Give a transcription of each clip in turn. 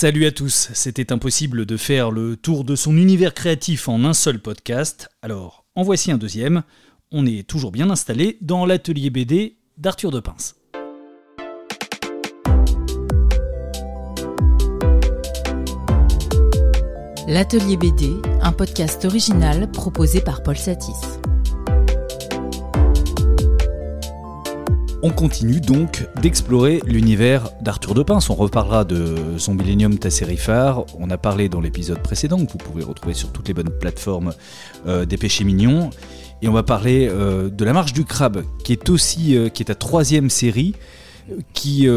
Salut à tous, c'était impossible de faire le tour de son univers créatif en un seul podcast, alors en voici un deuxième. On est toujours bien installé dans l'atelier BD d'Arthur de Pince. L'atelier BD, un podcast original proposé par Paul Satis. On continue donc d'explorer l'univers d'Arthur de Pince. On reparlera de son Millennium, ta série phare. On a parlé dans l'épisode précédent, que vous pouvez retrouver sur toutes les bonnes plateformes euh, des péchés mignons. Et on va parler euh, de La Marche du Crabe, qui est aussi euh, ta troisième série. Qui,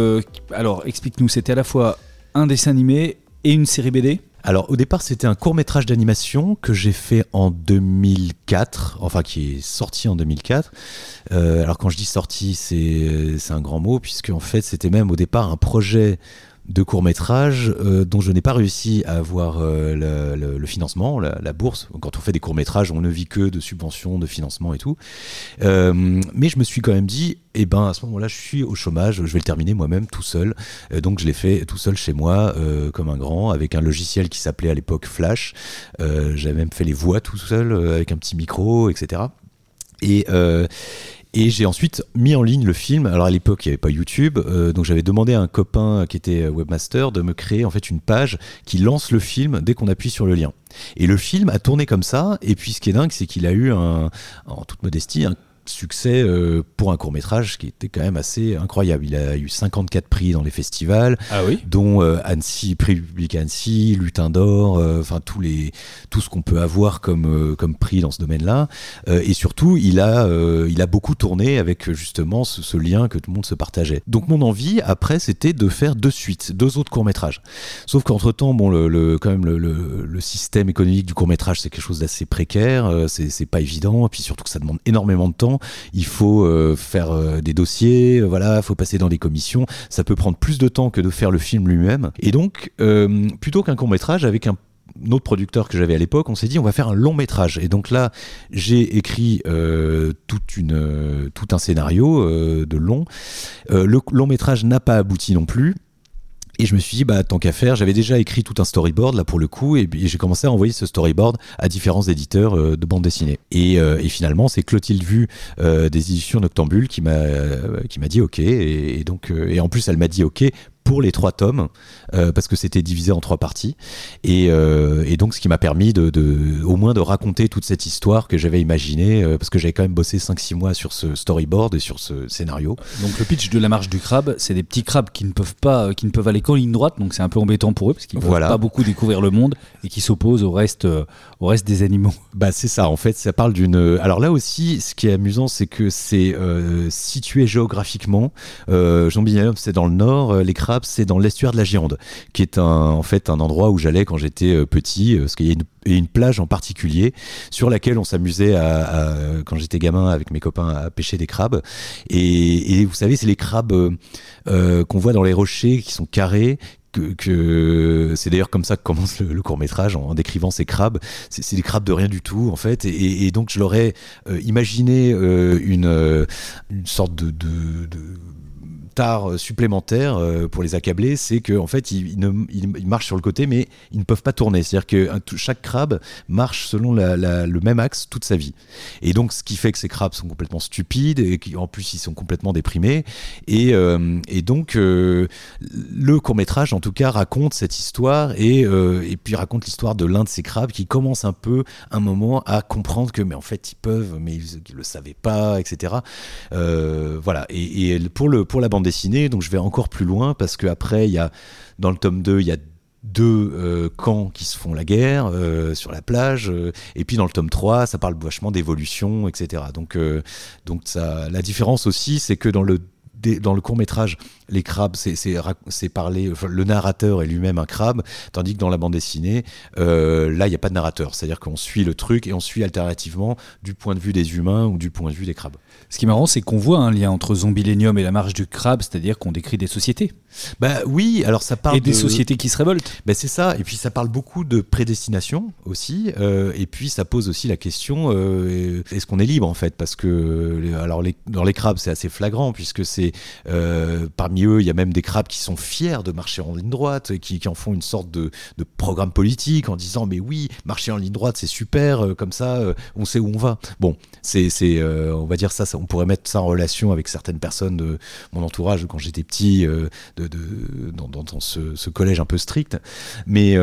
alors, explique-nous, c'était à la fois un dessin animé et une série BD alors au départ c'était un court métrage d'animation que j'ai fait en 2004, enfin qui est sorti en 2004. Euh, alors quand je dis sorti c'est un grand mot puisque en fait c'était même au départ un projet de courts métrages euh, dont je n'ai pas réussi à avoir euh, le, financement, la, bourse. Quand on fait des courts métrages, on ne vit que de subventions, de financement et tout. Euh, mais je me suis quand même dit, eh ben à ce moment-là, je suis au chômage, je vais le terminer moi-même tout seul. donc je l'ai fait tout seul chez moi, comme un grand, avec un logiciel qui s'appelait à l'époque Flash. J'avais même fait les voix tout seul, avec un petit micro, etc. Et, et j'ai ensuite mis en ligne le film. Alors à l'époque, il n'y avait pas YouTube, euh, donc j'avais demandé à un copain qui était webmaster de me créer en fait une page qui lance le film dès qu'on appuie sur le lien. Et le film a tourné comme ça. Et puis ce qui est dingue, c'est qu'il a eu un, en toute modestie, un succès euh, pour un court métrage qui était quand même assez incroyable. Il a eu 54 prix dans les festivals, ah oui dont euh, Annecy, prix public Annecy, Lutin d'or, euh, enfin tous les tout ce qu'on peut avoir comme comme prix dans ce domaine-là. et surtout, il a il a beaucoup tourné avec justement ce, lien que tout le monde se partageait. Donc mon envie après, c'était de faire deux suites, deux autres courts métrages. Sauf qu'entre temps, bon, le, quand même le, le, système économique du court métrage, c'est quelque chose d'assez précaire, c'est pas évident, et puis surtout que ça demande énormément de temps il faut euh, faire euh, des dossiers, euh, voilà, il faut passer dans des commissions. Ça peut prendre plus de temps que de faire le film lui-même. Et donc, plutôt qu'un court métrage avec un autre producteur que j'avais à l'époque, on s'est dit on va faire un long métrage. Et donc là, j'ai écrit tout un scénario de long. le long métrage n'a pas abouti non plus. Et je me suis dit, bah, tant qu'à faire, j'avais déjà écrit tout un storyboard là pour le coup, et, j'ai commencé à envoyer ce storyboard à différents éditeurs euh, de bande dessinée. Et, euh, finalement, c'est Clotilde Vu euh, des éditions Noctambule qui m'a qui m'a dit OK, et, et donc et en plus elle m'a dit OK pour les trois tomes, euh, parce que c'était divisé en trois parties. Et, euh, et donc, ce qui m'a permis de, de, au moins de raconter toute cette histoire que j'avais imaginée, euh, parce que j'avais quand même bossé 5-6 mois sur ce storyboard et sur ce scénario. Donc, le pitch de la marche du crabe, c'est des petits crabes qui ne peuvent pas, qui ne peuvent aller qu'en ligne droite, donc c'est un peu embêtant pour eux, parce qu'ils ne peuvent pas beaucoup découvrir le monde et qui s'opposent au reste, au reste des animaux. Bah, c'est ça, en fait, ça parle d'une. Alors là aussi, ce qui est amusant, c'est que c'est situé géographiquement. Jean c'est dans le nord, les crabes c'est dans l'estuaire de la Gironde, qui est en fait un endroit où j'allais quand j'étais euh, petit, euh, parce qu'il y a une, plage en particulier sur laquelle on s'amusait à, quand j'étais gamin avec mes copains à pêcher des crabes. Et, vous savez, c'est les crabes euh, qu'on voit dans les rochers qui sont carrés, que, c'est d'ailleurs comme ça que commence le, court métrage en, décrivant ces crabes. C'est des crabes de rien du tout en fait, et, donc je leur ai imaginé une, sorte de tard euh, supplémentaire euh, pour les accabler, c'est qu'en en fait, ils, marchent sur le côté, mais ils ne peuvent pas tourner. C'est-à-dire que chaque crabe marche selon le même axe toute sa vie. Et donc, ce qui fait que ces crabes sont complètement stupides et qu'en plus, ils sont complètement déprimés. Et, euh, donc, le court-métrage, en tout cas, raconte cette histoire et, et puis raconte l'histoire de l'un de ces crabes qui commence un peu, un moment, à comprendre que, mais en fait, ils peuvent, mais ils ne le savaient pas, etc. voilà. Et, et, pour, le, pour la bande dessinée, donc je vais encore plus loin parce qu'après, il y a, dans le tome 2, il y a deux euh, camps qui se font la guerre euh, sur la plage euh, et puis dans le tome 3 ça parle vachement d'évolution etc donc donc ça la différence aussi c'est que dans le dans le court métrage, les crabes, c'est parlé, le narrateur est lui-même un crabe, tandis que dans la bande dessinée, là, il n'y a pas de narrateur. C'est-à-dire qu'on suit le truc et on suit alternativement du point de vue des humains ou du point de vue des crabes. Ce qui est marrant, c'est qu'on voit un lien entre Zombilenium et la marche du crabe, c'est-à-dire qu'on décrit des sociétés. Bah oui, alors ça parle et des sociétés qui se révoltent. Bah c'est ça, et puis ça parle beaucoup de prédestination aussi, euh, et puis ça pose aussi la question euh, est-ce qu'on est libre en fait? Parce que alors les, dans les crabes c'est assez flagrant puisque c'est euh, parmi il y a même des crabes qui sont fiers de marcher en ligne droite, qui, qui en font une sorte de, programme politique en disant mais oui, marcher en ligne droite c'est super, comme ça on sait où on va. Bon, c'est, on va dire ça, ça, on pourrait mettre ça en relation avec certaines personnes de mon entourage quand j'étais petit, de, dans, ce, collège un peu strict. Mais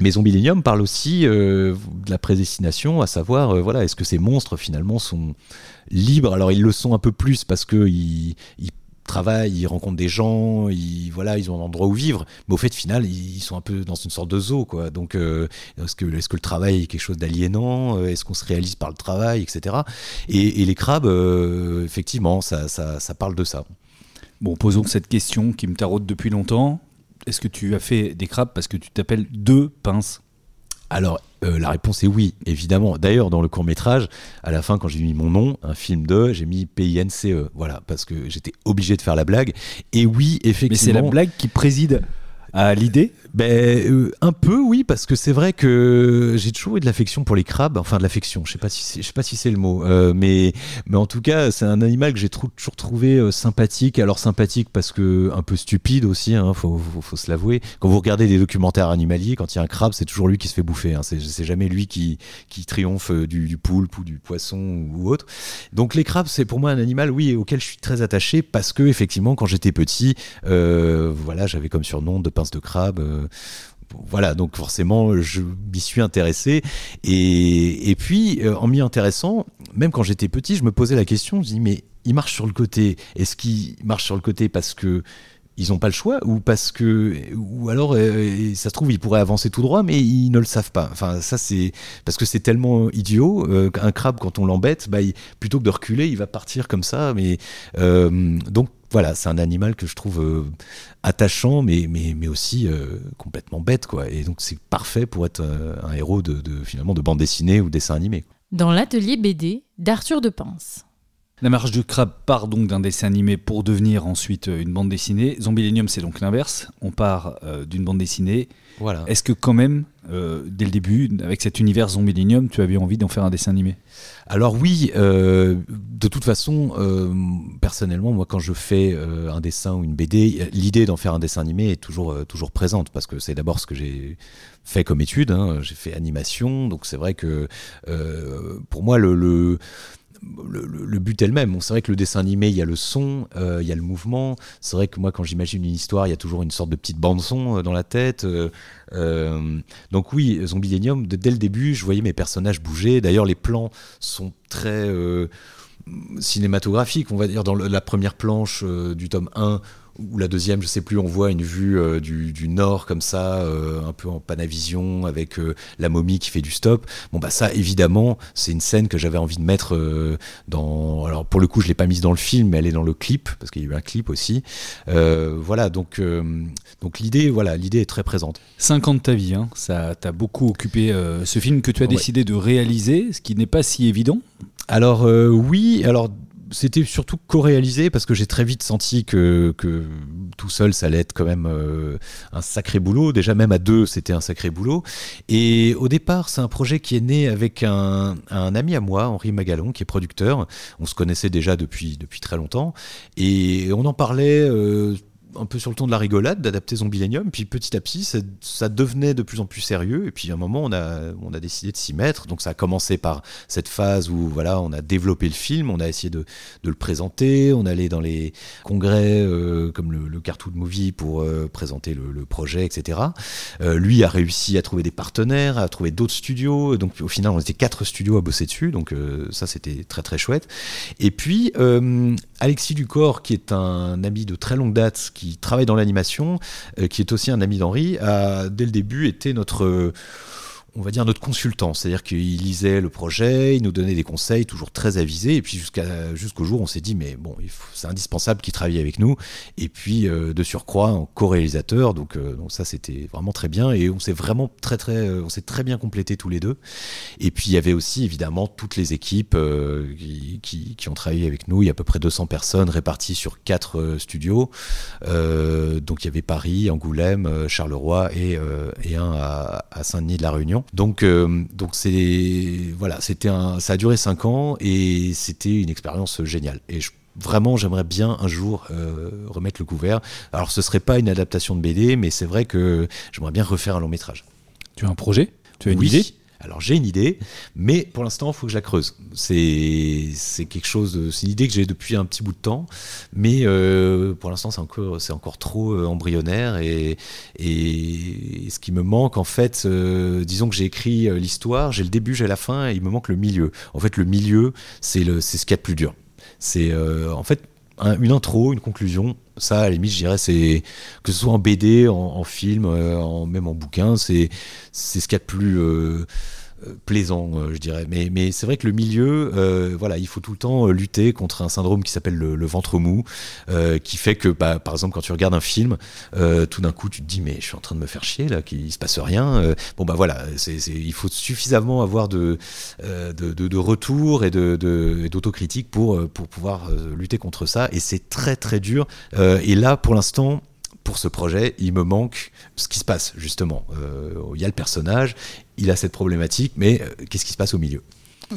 mais Zombilenium parle aussi euh, de la prédestination, à savoir, euh, voilà, est-ce que ces monstres finalement sont libres? Alors ils le sont un peu plus parce que ils, travaillent, ils rencontrent des gens, ils, voilà, ils ont un endroit où vivre, mais au fait final, ils sont un peu dans une sorte de zoo, quoi. Donc, euh, est-ce que, est que le travail est quelque chose d'aliénant Est-ce qu'on se réalise par le travail, etc. Et, les crabes, effectivement, ça, ça, ça parle de ça. Bon, posons cette question qui me taraude depuis longtemps est-ce que tu as fait des crabes parce que tu t'appelles deux pinces? Alors, euh, la réponse est oui, évidemment. D'ailleurs, dans le court métrage, à la fin, quand j'ai mis mon nom, un film de, j'ai mis PINCE. Voilà, parce que j'étais obligé de faire la blague. Et oui, effectivement. Mais c'est la blague qui préside à l'idée ben, euh, Un peu, oui, parce que c'est vrai que j'ai toujours eu de l'affection pour les crabes, enfin de l'affection, je sais pas si sais pas si c'est le mot, euh, mais, mais en tout cas, c'est un animal que j'ai toujours trouvé euh, sympathique. Alors sympathique parce que un peu stupide aussi, hein, faut, faut, se l'avouer. Quand vous regardez des documentaires animaliers, quand il y a un crabe, c'est toujours lui qui se fait bouffer. Hein. C'est jamais lui qui, qui triomphe du, du, poulpe ou du poisson ou autre. Donc les crabes, c'est pour moi un animal, oui, auquel je suis très attaché parce que effectivement, quand j'étais petit, voilà, j'avais comme surnom de pince de crabe voilà, donc forcément, je m'y suis intéressé. Et, puis, euh, en m'y intéressant, même quand j'étais petit, je me posais la question, je dis, mais il marche sur le côté. Est-ce qu'il marche sur le côté parce que ils n'ont pas le choix ou parce que ou alors euh, ça se trouve ils pourraient avancer tout droit mais ils ne le savent pas enfin ça c'est parce que c'est tellement idiot euh, un crabe quand on l'embête bah, plutôt que de reculer il va partir comme ça mais donc voilà, c'est un animal que je trouve euh, attachant, mais, aussi euh, complètement bête, quoi. Et donc c'est parfait pour être euh, un héros de, finalement de bande dessinée ou dessin animé. Dans l'atelier BD d'Arthur de Pince. La marche de crabe part donc d'un dessin animé pour devenir ensuite une bande dessinée. Zombielenium, c'est donc l'inverse. On part d'une bande dessinée. Voilà. Est-ce que quand même, dès le début, avec cet univers Zombielenium, tu avais envie d'en faire un dessin animé? Alors oui, euh, de toute façon, euh, personnellement, moi quand je fais euh, un dessin ou une BD, l'idée d'en faire un dessin animé est toujours, toujours présente parce que c'est d'abord ce que j'ai fait comme étude. Hein. J'ai fait animation, donc c'est vrai que pour moi le le, but est le même. c'est vrai que le dessin animé, il y a le son, euh, il y a le mouvement. C'est vrai que moi, quand j'imagine une histoire, il y a toujours une sorte de petite bande-son euh, dans la tête. Euh, donc oui, Zombielenium, dès le début, je voyais mes personnages bouger. D'ailleurs, les plans sont très cinématographiques, on va dire. Dans la première planche du tome 1, ou la deuxième, je sais plus, on voit une vue euh, du, nord comme ça, euh, un peu en panavision, avec euh, la momie qui fait du stop. Bon bah ça, évidemment, c'est une scène que j'avais envie de mettre dans. Alors pour le coup, je l'ai pas mise dans le film, mais elle est dans le clip parce qu'il y a eu un clip aussi. voilà, donc donc l'idée, voilà, l'idée est très présente. 5 ans de ta vie, hein, ça t'a beaucoup occupé. ce film que tu as décidé de réaliser, ce qui n'est pas si évident. Alors oui, alors c'était surtout co-réalisé parce que j'ai très vite senti que, tout seul, ça allait être quand même euh, un sacré boulot. Déjà, même à deux, c'était un sacré boulot. Et au départ, c'est un projet qui est né avec un, ami à moi, Henri Magalon, qui est producteur. On se connaissait déjà depuis, depuis très longtemps. Et on en parlait. Euh, un peu sur le ton de la rigolade d'adapter Zombielenium, puis petit à petit ça, devenait de plus en plus sérieux, et puis à un moment on a, on a décidé de s'y mettre, donc ça a commencé par cette phase où voilà on a développé le film, on a essayé de, de le présenter, on allait dans les congrès euh, comme le, le, Cartoon Movie pour euh, présenter le, projet, etc. Euh, lui a réussi à trouver des partenaires, à trouver d'autres studios, donc au final on était quatre studios à bosser dessus, donc ça c'était très très chouette. Et puis Alexis Ducor, qui est un ami de très longue date, travaille dans l'animation, euh, qui est aussi un ami d'Henri, a dès le début été notre on va dire notre consultant, c'est-à-dire qu'il lisait le projet, il nous donnait des conseils toujours très avisés, et puis jusqu'à jusqu'au jour on s'est dit mais bon c'est indispensable qu'il travaille avec nous, et puis euh, de surcroît en co-réalisateur, donc, euh, donc ça c'était vraiment très bien, et on s'est vraiment très très euh, on s'est très bien complété tous les deux, et puis il y avait aussi évidemment toutes les équipes qui, qui, ont travaillé avec nous, il y a à peu près 200 personnes réparties sur quatre studios, donc il y avait Paris, Angoulême, Charleroi et, et un à Saint-Denis de la Réunion. Donc, euh, donc c'est voilà, c'était un, ça a duré cinq ans et c'était une expérience géniale. Et je vraiment, j'aimerais bien un jour remettre le couvert. Alors, ce serait pas une adaptation de BD, mais c'est vrai que j'aimerais bien refaire un long métrage. Tu as un projet? Tu as une Oui. idée? Alors j'ai une idée, mais pour l'instant, il faut que je la creuse. C'est quelque chose, c'est une idée que j'ai depuis un petit bout de temps, mais euh, pour l'instant, c'est encore trop euh, embryonnaire et ce qui me manque en fait, euh, disons que j'ai écrit l'histoire, j'ai le début, j'ai la fin, et il me manque le milieu. En fait, le milieu, c'est ce qu'il y a de plus dur. C'est en fait un- une intro, une conclusion. Ça, à la limite, je dirais, c'est que ce soit en BD, en, film, euh, même en bouquin, c'est ce qu'il y a de plus euh, plaisant, euh, je dirais. Mais, mais c'est vrai que le milieu, euh, voilà, il faut tout le temps euh, lutter contre un syndrome qui s'appelle le, ventre mou, qui fait que, bah, par exemple, quand tu regardes un film, tout d'un coup, tu te dis, mais je suis en train de me faire chier là, qu'il se passe rien. Bon, bah voilà, il faut suffisamment avoir de, de, retour et d'autocritique pour, pour pouvoir lutter contre ça. Et c'est très très dur. Et là, pour l'instant, pour ce projet, il me manque ce qui se passe justement. Euh, il y a le personnage, il a cette problématique, mais euh, qu'est-ce qui se passe au milieu?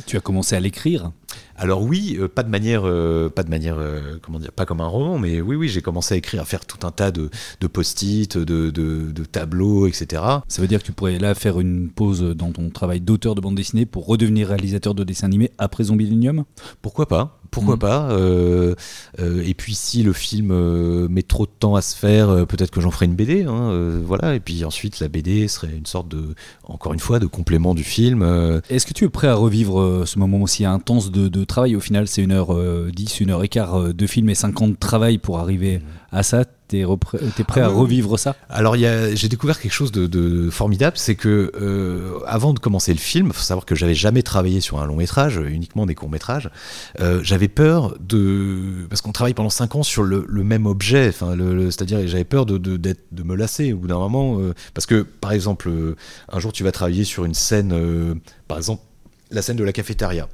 Tu as commencé à l'écrire alors oui, euh, pas de manière, euh, pas de manière, euh, comment dire, pas comme un roman, mais oui, oui, j'ai commencé à écrire, à faire tout un tas de, de post-it, de, de- de tableaux, etc. Ça veut dire que tu pourrais là faire une pause dans ton travail d'auteur de bande dessinée pour redevenir réalisateur de dessin animé après Zombilenium Pourquoi pas Pourquoi Mhm. pas euh, euh, Et puis si le film euh, met trop de temps à se faire, peut-être que j'en ferai une BD. hein, voilà. Et puis ensuite, la BD serait une sorte de, encore une fois, de complément du film. Est-ce que tu es prêt à revivre ce moment aussi intense de, de travail Au final, c'est une heure euh, 10, une heure et quart euh, de film et 5 ans de travail pour arriver à ça. T'es t'es prêt Ah à revivre ça? Alors j'ai découvert quelque chose de, de formidable, c'est que euh, avant de commencer le film, faut savoir que j'avais jamais travaillé sur un long métrage, uniquement des courts métrages. Euh, j'avais peur de parce qu'on travaille pendant cinq ans sur le, le même objet, enfin le, le- c'est-à-dire j'avais peur de, de, d'être- de me lasser au bout d'un moment, euh, parce que par exemple un jour tu vas travailler sur une scène, par exemple la scène de la cafétéria.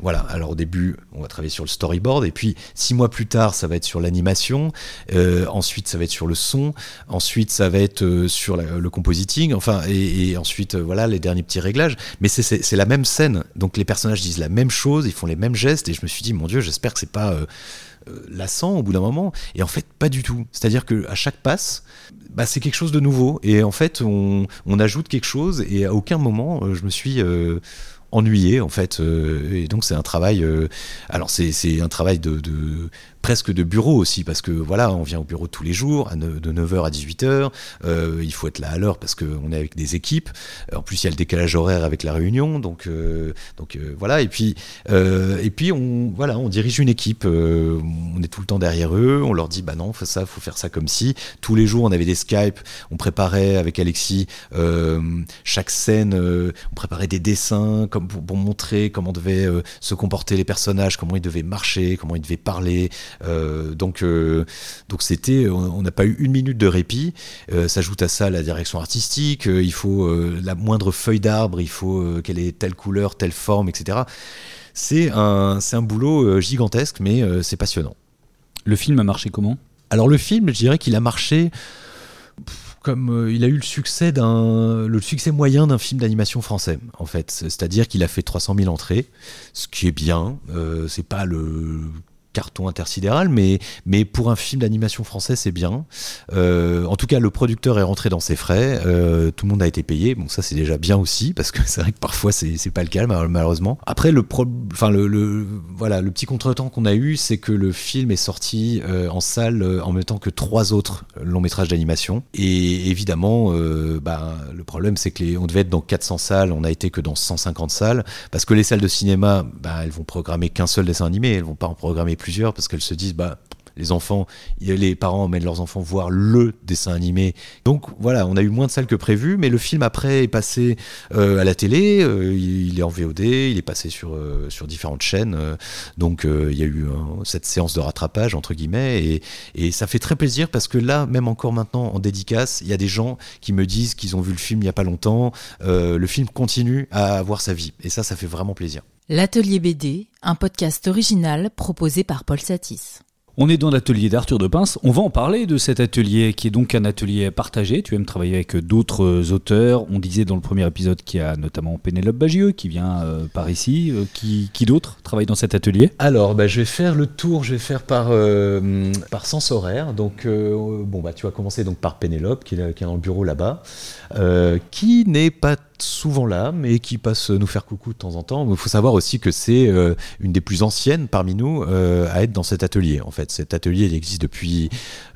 Voilà, alors au début, on va travailler sur le storyboard, et puis six mois plus tard, ça va être sur l'animation, euh, ensuite ça va être sur le son, ensuite ça va être euh, sur le compositing, enfin, et, ensuite, euh, voilà, les derniers petits réglages. Mais c'est- c'est c'est la même scène, donc les personnages disent la même chose, ils font les mêmes gestes, et je me suis dit, mon Dieu, j'espère que c'est pas lassant au bout d'un moment. Et en fait, pas du tout. C'est-à-dire que à chaque passe, bah, c'est quelque chose de nouveau, et en fait, on, on ajoute quelque chose, et à aucun moment, je me suis ennuyé en fait euh, et donc c'est un travail euh, alors c'est un travail de, de presque de bureau aussi parce que voilà on vient au bureau tous les jours de 9h à 18h euh, il faut être là à l'heure parce qu'on est avec des équipes. En plus il y a le décalage horaire avec la réunion donc euh, euh, voilà. Et puis on dirige une équipe. On est tout le temps derrière eux. On leur dit bah non faut ça faut faire ça comme si tous les jours on avait des Skype. On préparait avec Alexis chaque scène on préparait des dessins comme pour, montrer comment devaient se comporter les personnages comment ils devaient marcher comment ils devaient parler donc euh, donc c'était on n'a pas eu une minute de répit. Euh, s'ajoute à ça la direction artistique euh, il faut euh, la moindre feuille d'arbre il faut euh, qu'elle ait telle couleur telle forme etc c'est un un boulot euh, gigantesque mais euh, c'est passionnant. Le film a marché comment? Alors le film, je dirais qu'il a marché comme euh, il a eu le succès d'un le succès moyen d'un film d'animation français en fait, c'est-à-dire qu'il a fait 300 000 entrées, ce qui est bien. Euh, c'est pas le carton intersidéral, mais, mais pour un film d'animation français, c'est bien. Euh, en tout cas, le producteur est rentré dans ses frais, euh, tout le monde a été payé. Bon, ça c'est déjà bien aussi, parce que c'est vrai que parfois c'est pas le cas mal- malheureusement. Après, le, pro- enfin, le, voilà, le petit contretemps qu'on a eu, c'est que le film est sorti euh, en salle en même temps que trois autres longs métrages d'animation. Et évidemment, bah, le problème c'est que les, on devait être dans 400 salles, on a été que dans 150 salles, parce que les salles de cinéma, bah, elles vont programmer qu'un seul dessin animé, elles vont pas en programmer plusieurs, parce qu'elles se disent, bah, les enfants, les parents emmènent leurs enfants voir le dessin animé. Donc voilà, on a eu moins de salles que prévu, mais le film après est passé euh, à la télé, euh, il, est en VOD, il est passé sur, euh, sur différentes chaînes. donc il y a eu cette séance de rattrapage, entre guillemets, et, et ça fait très plaisir parce que là, même encore maintenant en dédicace, il y a des gens qui me disent qu'ils ont vu le film il n'y a pas longtemps. le film continue à avoir sa vie, et ça, ça fait vraiment plaisir. L'Atelier BD, un podcast original proposé par Paul Satis. On est dans l'atelier d'Arthur de Pince. On va en parler de cet atelier qui est donc un atelier partagé. Tu aimes travailler avec d'autres auteurs. On disait dans le premier épisode qu'il y a notamment Pénélope Bagieux qui vient euh, par ici. Euh, qui, d'autre travaille dans cet atelier? Alors, bah, je vais faire le tour. Je vais faire par, euh, sens horaire. Donc, bon, bah, tu vas commencer donc par Pénélope qui est, qui est dans le bureau là-bas, qui n'est pas souvent là, mais qui passe nous faire coucou de temps en temps. Il faut savoir aussi que c'est euh, une des plus anciennes parmi nous euh, à être dans cet atelier. En fait, cet atelier existe depuis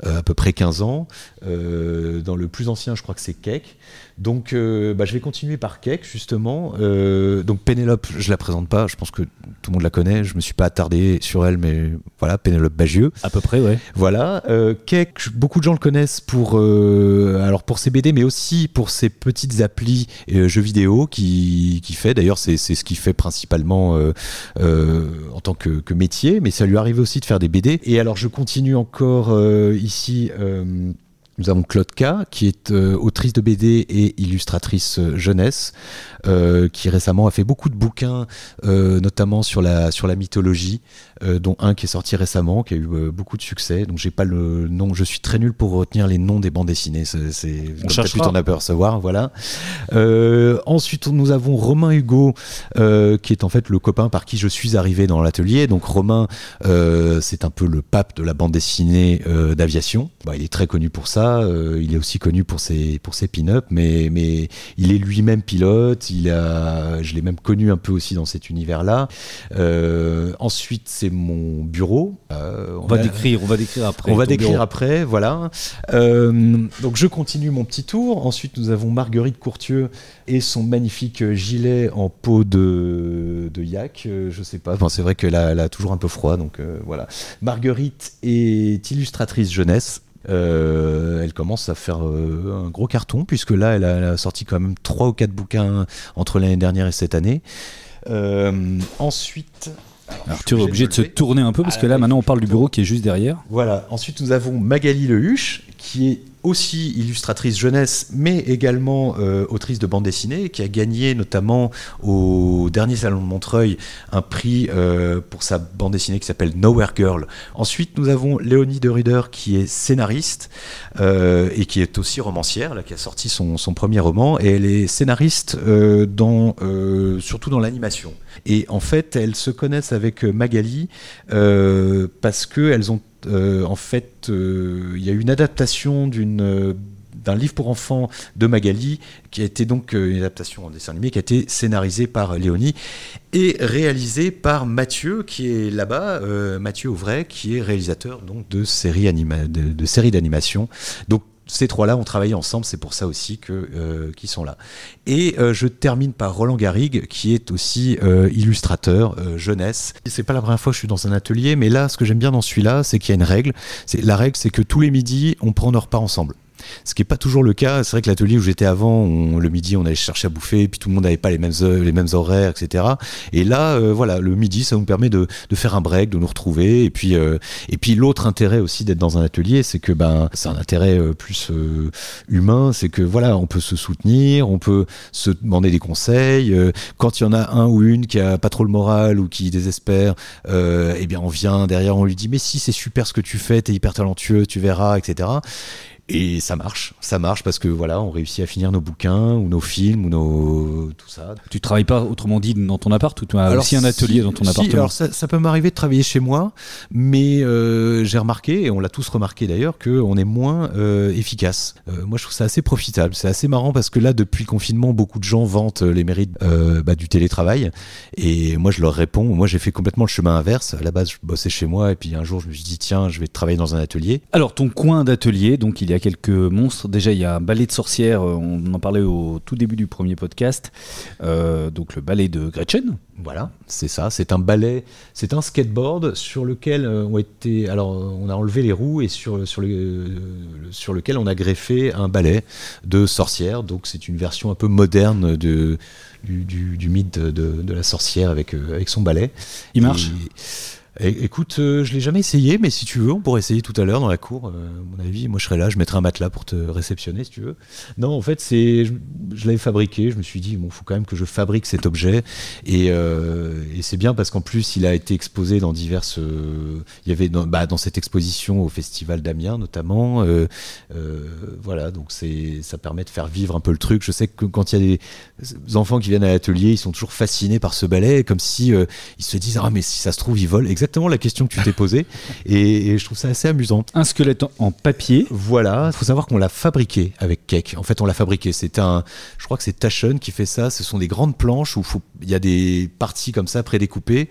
euh, à peu près 15 ans. dans le plus ancien, je crois que c'est Keck. Donc, euh, bah, je vais continuer par Keck, justement. Euh, donc, Pénélope, je la présente pas. Je pense que tout le monde la connaît. Je me suis pas attardé sur elle, mais voilà, Pénélope Bagieux. À peu près, ouais. Voilà. Euh, Keck, beaucoup de gens le connaissent pour, alors pour ses BD, mais aussi pour ses petites applis et jeux vidéo qui, qui fait. D'ailleurs, c'est ce qu'il fait principalement en tant que, que, métier, mais ça lui arrive aussi de faire des BD. Et alors, je continue encore ici. Nous avons Claude K, qui est euh, autrice de BD et illustratrice euh, jeunesse, euh, qui récemment a fait beaucoup de bouquins, notamment sur la, sur la mythologie, dont un qui est sorti récemment, qui a eu beaucoup de succès. Donc j'ai pas le nom, je suis très nul pour retenir les noms des bandes dessinées. C'est, On cherche t'en apercevoir, voilà. ensuite, nous avons Romain Hugo, qui est en fait le copain par qui je suis arrivé dans l'atelier. Donc Romain, c'est un peu le pape de la bande dessinée d'aviation. Bah, il est très connu pour ça. Euh, il est aussi connu pour ses, pour ses pin-up, mais, mais il est lui-même pilote. Il a, je l'ai même connu un peu aussi dans cet univers-là. Euh, ensuite, c'est mon bureau. Euh, on, va décrire, on va décrire après. On va décrire après, voilà. donc je continue mon petit tour. Ensuite, nous avons Marguerite Courtieux et son magnifique gilet en peau de, de yak. je sais pas. c'est vrai qu'elle a, elle a toujours un peu froid, donc voilà. Marguerite est illustratrice jeunesse. Euh, elle commence à faire euh, un gros carton, puisque là, elle a, sorti quand même 3 ou 4 bouquins entre l'année dernière et cette année. Euh, ensuite. Alors, tu es obligé de se tourner un peu, parce que là, maintenant, on parle du bureau qui est juste derrière. Voilà. Ensuite, nous avons Magali Lehuche, qui est aussi illustratrice jeunesse, mais également euh, autrice de bande dessinée, qui a gagné notamment au dernier salon de Montreuil un prix euh, pour sa bande dessinée qui s'appelle Nowhere Girl. Ensuite, nous avons Léonie de Ruder, qui est scénariste euh, et qui est aussi romancière, là, qui a sorti son, son premier roman, et elle est scénariste dans, surtout dans l'animation. Et en fait, elles se connaissent avec Magali parce qu'elles ont euh, en fait, euh, il y a une adaptation d'une euh, d'un livre pour enfants de Magali, qui a été donc une adaptation en dessin animé, qui a été scénarisée par Léonie et réalisée par Mathieu, qui est là-bas, Mathieu Auvray, qui est réalisateur donc de séries de, de séries d'animation. Donc ces trois-là ont travaillé ensemble, c'est pour ça aussi que euh, qu'ils sont là. Et euh, je termine par Roland Garrigue, qui est aussi euh, illustrateur jeunesse. C'est pas la première fois que je suis dans un atelier, mais là, ce que j'aime bien dans celui-là, c'est qu'il y a une règle. La règle, c'est que tous les midis, on prend nos repas ensemble. Ce qui n'est pas toujours le cas. C'est vrai que l'atelier où j'étais avant, le midi, on allait chercher à bouffer, puis tout le monde n'avait pas les mêmes, les mêmes horaires, etc. Et là, euh, voilà, le midi, ça nous permet de, de, faire un break, de nous retrouver. Et puis, euh, et puis l'autre intérêt aussi d'être dans un atelier, c'est que ben, c'est un intérêt euh, plus humain. C'est que voilà, on peut se soutenir, on peut se demander des conseils. quand il y en a un ou une qui a pas trop le moral ou qui désespère, eh bien, on vient derrière, on lui dit mais si c'est super ce que tu fais, t'es hyper talentueux, tu verras, etc. Et ça marche, ça marche parce que voilà, on réussit à finir nos bouquins ou nos films ou nos tout ça. Tu travailles pas autrement dit dans ton appart ou tu as aussi un atelier dans ton appartement? Alors ça, peut m'arriver de travailler chez moi, mais euh, j'ai remarqué et on l'a tous remarqué d'ailleurs que on est moins euh, efficace. Euh, moi je trouve ça assez profitable, c'est assez marrant parce que là depuis le confinement beaucoup de gens vantent les mérites bah, du télétravail et moi je leur réponds. Moi j'ai fait complètement le chemin inverse. À la base je bossais chez moi et puis un jour je me suis dit tiens je vais travailler dans un atelier. Alors ton coin d'atelier donc il y a quelques monstres. Déjà, il y a un ballet de sorcières, euh, on en parlait au tout début du premier podcast, euh, donc le ballet de Gretchen. Voilà, c'est ça, c'est un ballet, c'est un skateboard sur lequel euh, ont été, alors on a enlevé les roues et sur, sur, le, sur lequel on a greffé un ballet de sorcières, donc c'est une version un peu moderne de, du, mythe de, la sorcière avec, avec son ballet. Il marche? Écoute, euh, je l'ai jamais essayé, mais si tu veux, on pourrait essayer tout à l'heure dans la cour. Euh, à mon avis, moi je serais là, je mettrais un matelas pour te réceptionner si tu veux. Non, en fait, je, l'avais fabriqué. Je me suis dit, bon, faut quand même que je fabrique cet objet. Et, euh, c'est bien parce qu'en plus, il a été exposé dans diverses. il y avait dans, bah, dans, cette exposition au Festival d'Amiens notamment. voilà, donc ça permet de faire vivre un peu le truc. Je sais que quand il y a des enfants qui viennent à l'atelier, ils sont toujours fascinés par ce ballet, comme si ils se disent, ah mais si ça se trouve, ils volent la question que tu t'es posée et, je trouve ça assez amusant. Un squelette en papier. Voilà, il faut savoir qu'on l'a fabriqué avec Cake. En fait, on l'a fabriqué. C'est un, je crois que c'est Taschen qui fait ça. Ce sont des grandes planches où il y a des parties comme ça prédécoupées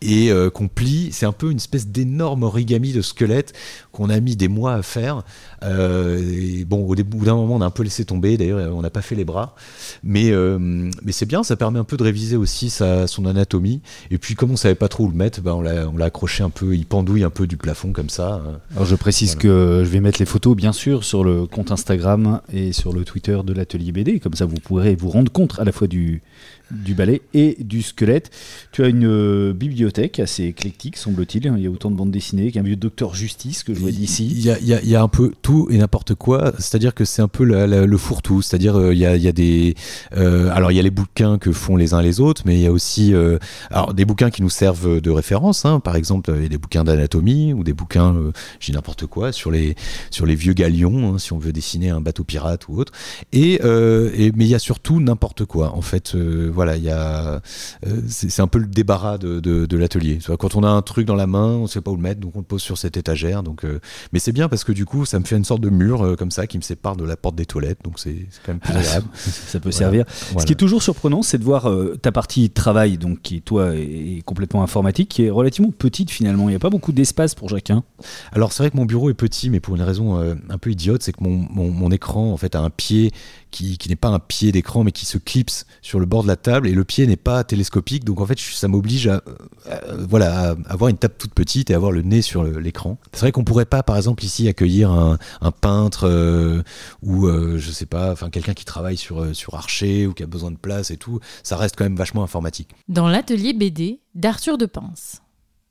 et euh, qu'on plie. C'est un peu une espèce d'énorme origami de squelette qu'on a mis des mois à faire. Euh, et bon, au bout d'un moment, on a un peu laissé tomber. D'ailleurs, on n'a pas fait les bras. Mais, euh, mais c'est bien, ça permet un peu de réviser aussi sa, son anatomie. Et puis, comme on savait pas trop où le mettre, ben, on l'a accroché un peu, il pendouille un peu du plafond comme ça. Alors, je précise que je vais mettre les photos, bien sûr, sur le compte Instagram et sur le Twitter de l'atelier BD. Comme ça, vous pourrez vous rendre compte à la fois du, du ballet et du squelette. Tu as une euh, bibliothèque assez éclectique, semble-t-il. Il y a autant de bandes dessinées qu'un vieux docteur Justice que je vois d'ici. Il y a, y a, un peu tout et n'importe quoi. C'est-à-dire que c'est un peu le fourre-tout. C'est-à-dire euh, il y, a, y, a, des. Euh, alors il y a les bouquins que font les uns les autres, mais il y a aussi alors, des bouquins qui nous servent de référence. Hein. Par exemple, des bouquins d'anatomie ou des bouquins, j'ai n'importe quoi, sur les, sur les vieux galions, hein, si on veut dessiner un bateau pirate ou autre. Et, et mais il y a surtout n'importe quoi. En fait, voilà, il y a, euh, c'est un peu le débarras de, de, l'atelier. Quand on a un truc dans la main, on ne sait pas où le mettre, donc on le pose sur cette étagère. Donc, euh, mais c'est bien parce que du coup, ça me fait une sorte de mur euh, comme ça qui me sépare de la porte des toilettes, donc c'est quand même plus agréable. ça peut servir. Ce qui est toujours surprenant, c'est de voir ta partie travail, donc qui toi est complètement informatique, qui est relativement petite finalement. Il n'y a pas beaucoup d'espace pour chacun. Alors c'est vrai que mon bureau est petit, mais pour une raison un peu idiote, c'est que mon, mon, mon, écran en fait a un pied qui, qui n'est pas un pied d'écran, mais qui se clipse sur le bord de la table et le pied n'est pas télescopique. Donc en fait, ça m'oblige à, voilà, à avoir une table toute petite et avoir le nez sur l'écran. C'est vrai qu'on pourrait pas, par exemple, ici accueillir un, peintre euh, ou euh, je sais pas, enfin quelqu'un qui travaille sur, euh, sur Archer ou qui a besoin de place et tout. Ça reste quand même vachement informatique. Dans l'atelier BD d'Arthur de Pince.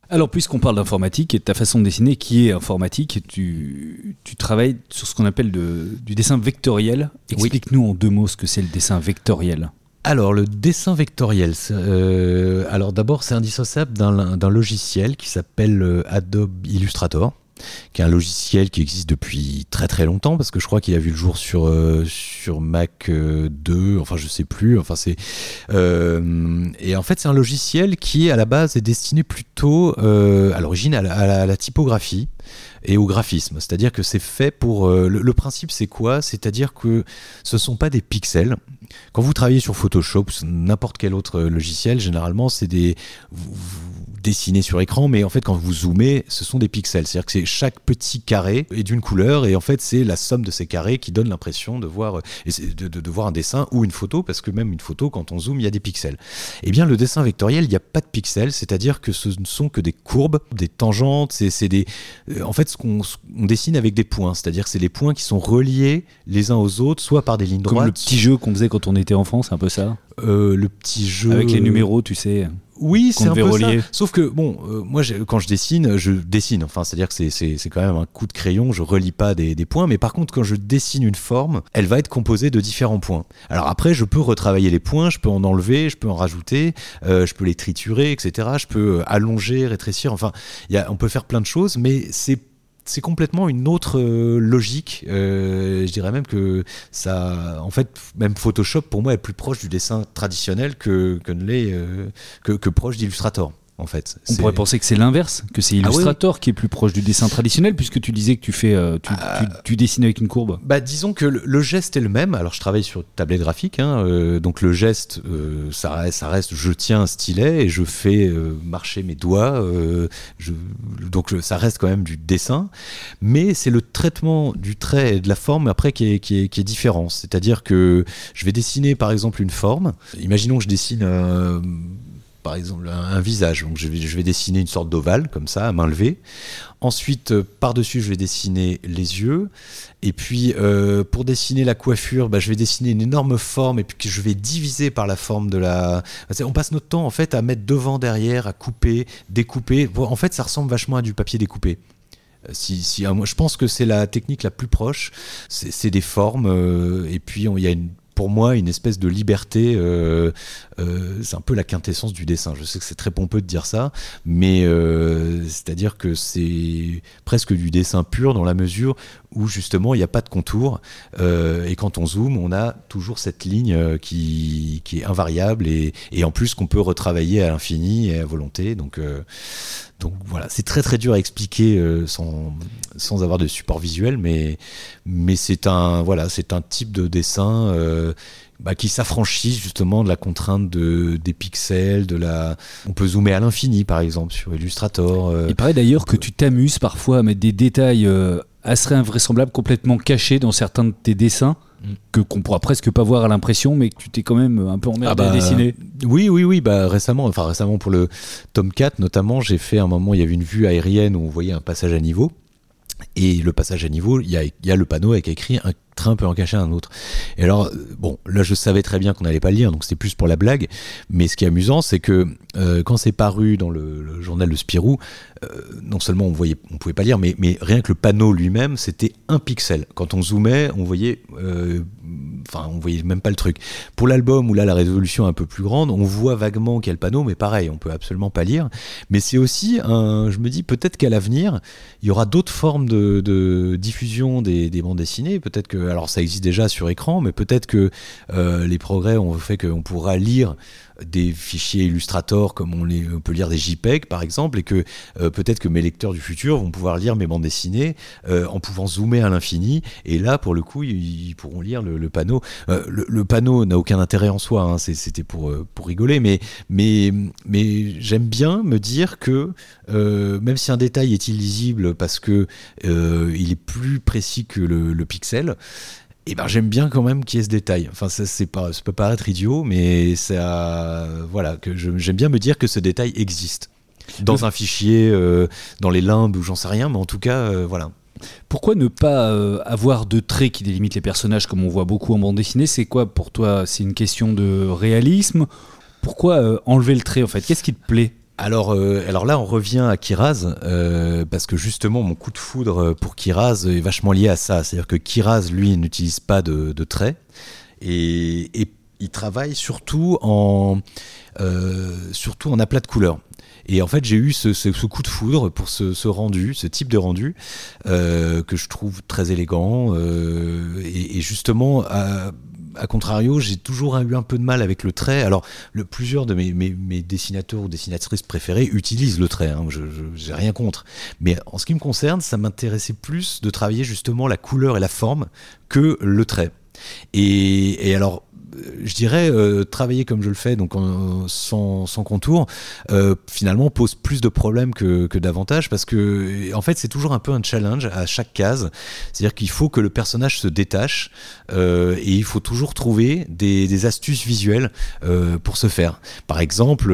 Alors, puisqu'on parle d'informatique et de ta façon de dessiner qui est informatique, tu, tu travailles sur ce qu'on appelle du dessin vectoriel. Explique-nous en deux mots ce que c'est le dessin vectoriel. Alors, le dessin vectoriel, euh, alors d'abord, c'est indissociable d'un logiciel qui s'appelle euh, Adobe Illustrator qui est un logiciel qui existe depuis très très longtemps parce que je crois qu'il a vu le jour sur euh, sur Mac 2 enfin je sais plus enfin c'est et en fait c'est un logiciel qui à la base est destiné plutôt à l'origine à, la typographie et au graphisme. C'est-à-dire que c'est fait pour... Euh, le, principe, c'est quoi? C'est-à-dire que ce ne sont pas des pixels. Quand vous travaillez sur Photoshop, n'importe quel autre logiciel, généralement, c'est des... dessinez sur écran, mais en fait, quand vous zoomez, ce sont des pixels. C'est-à-dire que c'est chaque petit carré est d'une couleur, et en fait, c'est la somme de ces carrés qui donne l'impression de voir, de, de, voir un dessin ou une photo, parce que même une photo, quand on zoome, il y a des pixels. Eh bien, le dessin vectoriel, il n'y a pas de pixels, c'est-à-dire que ce ne sont que des courbes, des tangentes, c'est des... Euh, en fait, qu'on dessine avec des points, c'est-à-dire que c'est les points qui sont reliés les uns aux autres, soit par des lignes droites. Comme le petit jeu qu'on faisait quand on était enfant, c'est un peu ça? Euh, Le petit jeu. Avec les numéros, tu sais. Oui, c'est un peu relier. ça. Sauf que, bon, euh, moi, quand je dessine, je dessine. Enfin, c'est-à-dire que c'est quand même un coup de crayon, je relie pas des, des, points. Mais par contre, quand je dessine une forme, elle va être composée de différents points. Alors après, je peux retravailler les points, je peux en enlever, je peux en rajouter, euh, je peux les triturer, etc. Je peux allonger, rétrécir. Enfin, y a, on peut faire plein de choses, mais c'est c'est complètement une autre euh, logique. Euh, je dirais même que ça, en fait, même Photoshop pour moi est plus proche du dessin traditionnel que euh, proche d'Illustrator en fait. On pourrait penser que c'est l'inverse, que c'est ah Illustrator qui est plus proche du dessin traditionnel, puisque tu disais que tu fais, euh, ah. tu, dessines avec une courbe. Bah, disons que le, geste est le même. Alors, je travaille sur tablette graphique, hein, euh, donc le geste, euh, ça, reste, ça reste, je tiens un stylet et je fais marcher mes doigts. Je, donc, ça reste quand même du dessin, mais c'est le traitement du trait et de la forme après qui est, qui est, qui est différent. C'est-à-dire que je vais dessiner, par exemple, une forme. Imaginons que je dessine par exemple un, visage. Donc je vais, dessiner une sorte d'ovale comme ça, à main levée. Ensuite, euh, par-dessus, je vais dessiner les yeux. Et puis, euh, pour dessiner la coiffure, bah, je vais dessiner une énorme forme et puis je vais diviser par la forme de la. On passe notre temps en fait à mettre devant, derrière, à couper, découper. En fait, ça ressemble vachement à du papier découpé. Euh, si, si, je pense que c'est la technique la plus proche. C'est des formes et puis il y a une pour moi une espèce de liberté. Euh, euh, c'est un peu la quintessence du dessin. Je sais que c'est très pompeux de dire ça, mais euh, c'est-à-dire que c'est presque du dessin pur dans la mesure où justement il n'y a pas de contour et quand on zoome, on a toujours cette ligne qui, qui est invariable et, et en plus qu'on peut retravailler à l'infini et à volonté. Donc donc voilà, c'est très très dur à expliquer sans, sans avoir de support visuel, mais, mais c'est un, voilà, un type de dessin euh, bah, qui s'affranchit justement de la contrainte de, des pixels, de la... On peut zoomer à l'infini par exemple sur Illustrator. Euh. Il paraît d'ailleurs que tu t'amuses parfois à mettre des détails euh, assez invraisemblables, complètement cachés dans certains de tes dessins mm. que qu'on pourra presque pas voir à l'impression, mais que tu t'es quand même un peu emmerdé ah bah, à dessiner. Oui, oui, oui. Bah récemment, enfin récemment pour le Tom 4 notamment, j'ai fait un moment, il y avait une vue aérienne où on voyait un passage à niveau. Et le passage à niveau, il y a, le panneau avec écrit un train peut en cacher un autre. Et alors, bon, là je savais très bien qu'on n'allait pas le lire, donc c'était plus pour la blague. Mais ce qui est amusant, c'est que euh, quand c'est paru dans le, journal de Spirou, euh, non seulement on voyait, on pouvait pas lire, mais, rien que le panneau lui-même, c'était un pixel. Quand on zoomait, on voyait, euh, enfin, on voyait même pas le truc. Pour l'album où là la résolution est un peu plus grande, on voit vaguement le panneau, mais pareil, on peut absolument pas lire. Mais c'est aussi un, je me dis peut-être qu'à l'avenir, il y aura d'autres formes de, diffusion des, des bandes dessinées. Peut-être que alors ça existe déjà sur écran, mais peut-être que euh, les progrès ont fait qu'on pourra lire des fichiers Illustrator comme on, peut lire des JPEG par exemple, et que euh, peut-être que mes lecteurs du futur vont pouvoir lire mes bandes dessinées euh, en pouvant zoomer à l'infini, et là pour le coup ils, pourront lire le, panneau. Le, panneau n'a aucun intérêt en soi, hein, c'était pour, rigoler, mais, mais, mais j'aime bien me dire que même si un détail est illisible parce que il est plus précis que le pixel, et eh ben j'aime bien quand même qu'il y ait ce détail. Enfin, ça, c'est pas, ça peut paraître idiot, mais ça, voilà, que j'aime bien me dire que ce détail existe. Dans un fichier, euh, dans les limbes ou j'en sais rien, mais en tout cas, euh, voilà. Pourquoi ne pas euh, avoir de traits qui délimitent les personnages comme on voit beaucoup en bande dessinée? C'est quoi pour toi? C'est une question de réalisme? Pourquoi enlever le trait en fait? Qu'est-ce qui te plaît? Alors, euh, alors là, on revient à Kiraz, euh, parce que justement, mon coup de foudre pour Kiraz est vachement lié à ça. C'est-à-dire que Kiraz, lui, n'utilise pas de, traits, et, il travaille surtout en, euh, surtout en aplat de couleurs. Et en fait, j'ai eu ce, coup de foudre pour ce, rendu, ce type de rendu, que je trouve très élégant. et, justement, à, contrario, j'ai toujours eu un peu de mal avec le trait. Alors, plusieurs de mes, dessinateurs ou dessinatrices préférés utilisent le trait. Hein, je n'ai rien contre. Mais en ce qui me concerne, ça m'intéressait plus de travailler justement la couleur et la forme que le trait. Et alors, je dirais, euh, travailler comme je le fais, donc sans, contour, euh, finalement pose plus de problèmes que, d'avantages parce que, en fait, c'est toujours un peu un challenge à chaque case. C'est-à-dire qu'il faut que le personnage se détache euh, et il faut toujours trouver des, des astuces visuelles pour ce faire. Par exemple,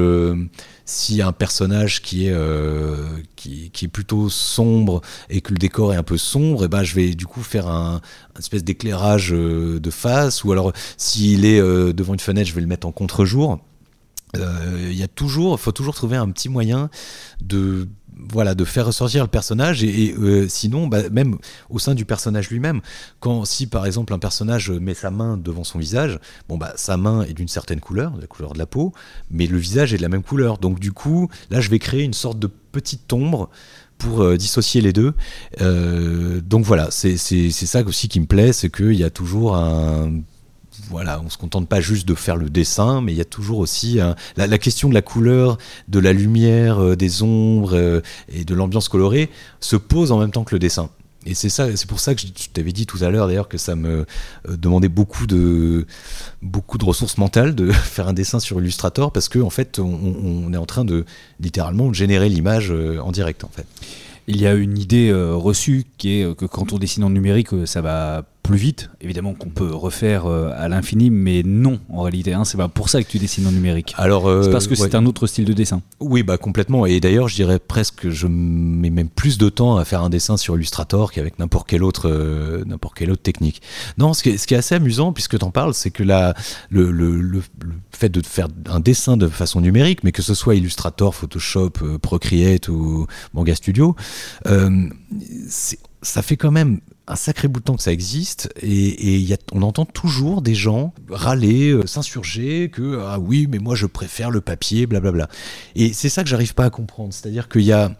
si un personnage qui est, euh, qui, est plutôt sombre et que le décor est un peu sombre, et eh ben je vais du coup faire un, espèce d'éclairage euh, de face, ou alors s'il est euh, devant une fenêtre, je vais le mettre en contre-jour. Il y a toujours, faut toujours trouver un petit moyen de voilà, de faire ressortir le personnage et, euh, sinon, bah, même au sein du personnage lui-même, quand si par exemple un personnage met sa main devant son visage, bon bah sa main est d'une certaine couleur, la couleur de la peau, mais le visage est de la même couleur. Donc du coup, là je vais créer une sorte de petite ombre pour euh, dissocier les deux. Euh, donc voilà, c'est ça aussi qui me plaît, c'est qu'il y a toujours un voilà, on se contente pas juste de faire le dessin, mais il y a toujours aussi la, question de la couleur, de la lumière, euh, des ombres euh, et de l'ambiance colorée se pose en même temps que le dessin. Et c'est ça, c'est pour ça que je, t'avais dit tout à l'heure d'ailleurs que ça me euh, demandait beaucoup de beaucoup de ressources mentales de faire un dessin sur Illustrator parce que en fait on, est en train de littéralement générer l'image en direct en fait. Il y a une idée reçue qui est que quand on dessine en numérique, ça va plus vite, évidemment qu'on peut refaire euh, à l'infini, mais non, en réalité. Hein, c'est pas pour ça que tu dessines en numérique. Alors, c'est parce que c'est un autre style de dessin. Oui, bah complètement. Et d'ailleurs, je dirais presque que je mets même plus de temps à faire un dessin sur Illustrator qu'avec n'importe quelle autre n'importe quelle autre technique. Non, ce qui est, ce qui est assez amusant, puisque tu en parles, c'est que la, le, le, le, fait de faire un dessin de façon numérique, mais que ce soit Illustrator, Photoshop, Procreate ou Manga Studio, ça fait quand même un sacré bout de temps que ça existe et, y a, on entend toujours des gens râler, euh, s'insurger que ah oui mais moi je préfère le papier, blablabla. Et c'est ça que j'arrive pas à comprendre, c'est-à-dire qu'il y a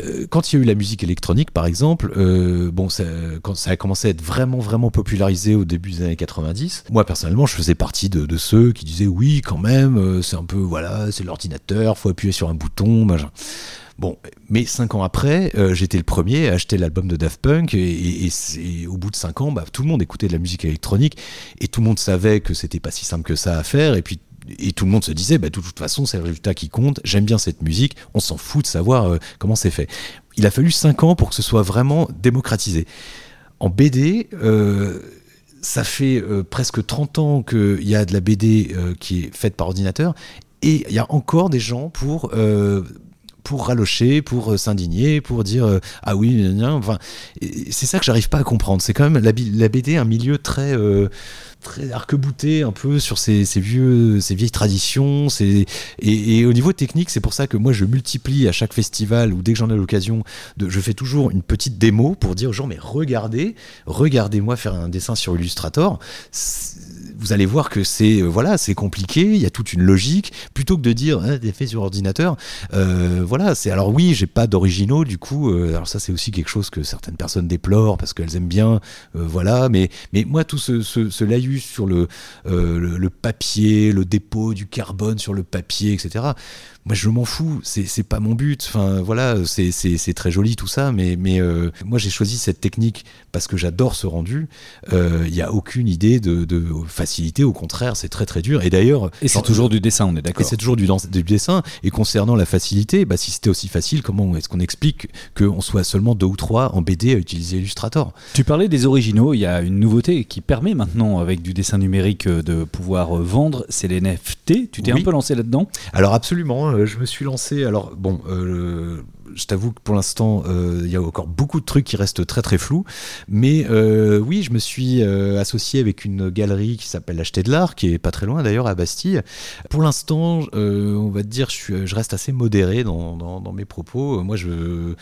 euh, quand il y a eu la musique électronique par exemple, euh, bon ça, quand ça a commencé à être vraiment vraiment popularisé au début des années 90, moi personnellement je faisais partie de, de ceux qui disaient oui quand même c'est un peu voilà c'est l'ordinateur, faut appuyer sur un bouton, machin. Bon, mais cinq ans après, euh, j'étais le premier à acheter l'album de Daft Punk et, au bout de cinq ans, bah, tout le monde écoutait de la musique électronique et tout le monde savait que c'était pas si simple que ça à faire et puis et tout le monde se disait, bah, de toute façon, c'est le résultat qui compte. J'aime bien cette musique. On s'en fout de savoir euh, comment c'est fait. Il a fallu cinq ans pour que ce soit vraiment démocratisé. En BD, euh, ça fait presque 30 ans qu'il y a de la BD qui est faite par ordinateur et il y a encore des gens pour pour ralocher, pour euh, s'indigner, pour dire euh, ah oui, enfin, c'est ça que j'arrive pas à comprendre. C'est quand même la, BD un milieu très euh, très arc-bouté un peu sur ces, vieux, ces vieilles traditions. Et, et, au niveau technique, c'est pour ça que moi je multiplie à chaque festival ou dès que j'en ai l'occasion, je fais toujours une petite démo pour dire aux gens mais regardez, regardez-moi faire un dessin sur Illustrator vous allez voir que c'est euh, voilà, c'est compliqué, il y a toute une logique. Plutôt que de dire hein, des faits sur ordinateur, euh, voilà, c'est alors oui, j'ai pas d'originaux du coup. Euh, alors ça, c'est aussi quelque chose que certaines personnes déplorent parce qu'elles aiment bien, voilà. Mais moi, tout ce, laïus sur le, papier, le dépôt du carbone sur le papier, etc moi je m'en fous, c'est pas mon but. Enfin voilà, c'est très joli tout ça, mais, mais euh, moi j'ai choisi cette technique parce que j'adore ce rendu. Euh, il n'y a aucune idée de, de, facilité, au contraire, c'est très très dur. Et d'ailleurs. Et c'est toujours du dessin, on est d'accord. c'est toujours du, du, dessin. Et concernant la facilité, bah, si c'était aussi facile, comment est-ce qu'on explique qu'on soit seulement deux ou trois en BD à utiliser Illustrator? Tu parlais des originaux, il y a une nouveauté qui permet maintenant, avec du dessin numérique, euh, de pouvoir vendre, c'est les NFT. Tu t'es un peu lancé là-dedans? Alors absolument. Euh, je me suis lancé. Alors, bon, euh, je t'avoue que pour l'instant, euh, il y a encore beaucoup de trucs qui restent très très flous. Mais euh, oui, je me suis euh, associé avec une galerie qui s'appelle Acheter de l'Art, qui est pas très loin d'ailleurs à Bastille. Pour l'instant, on va te dire, je, reste assez modéré dans, mes propos. Moi, je,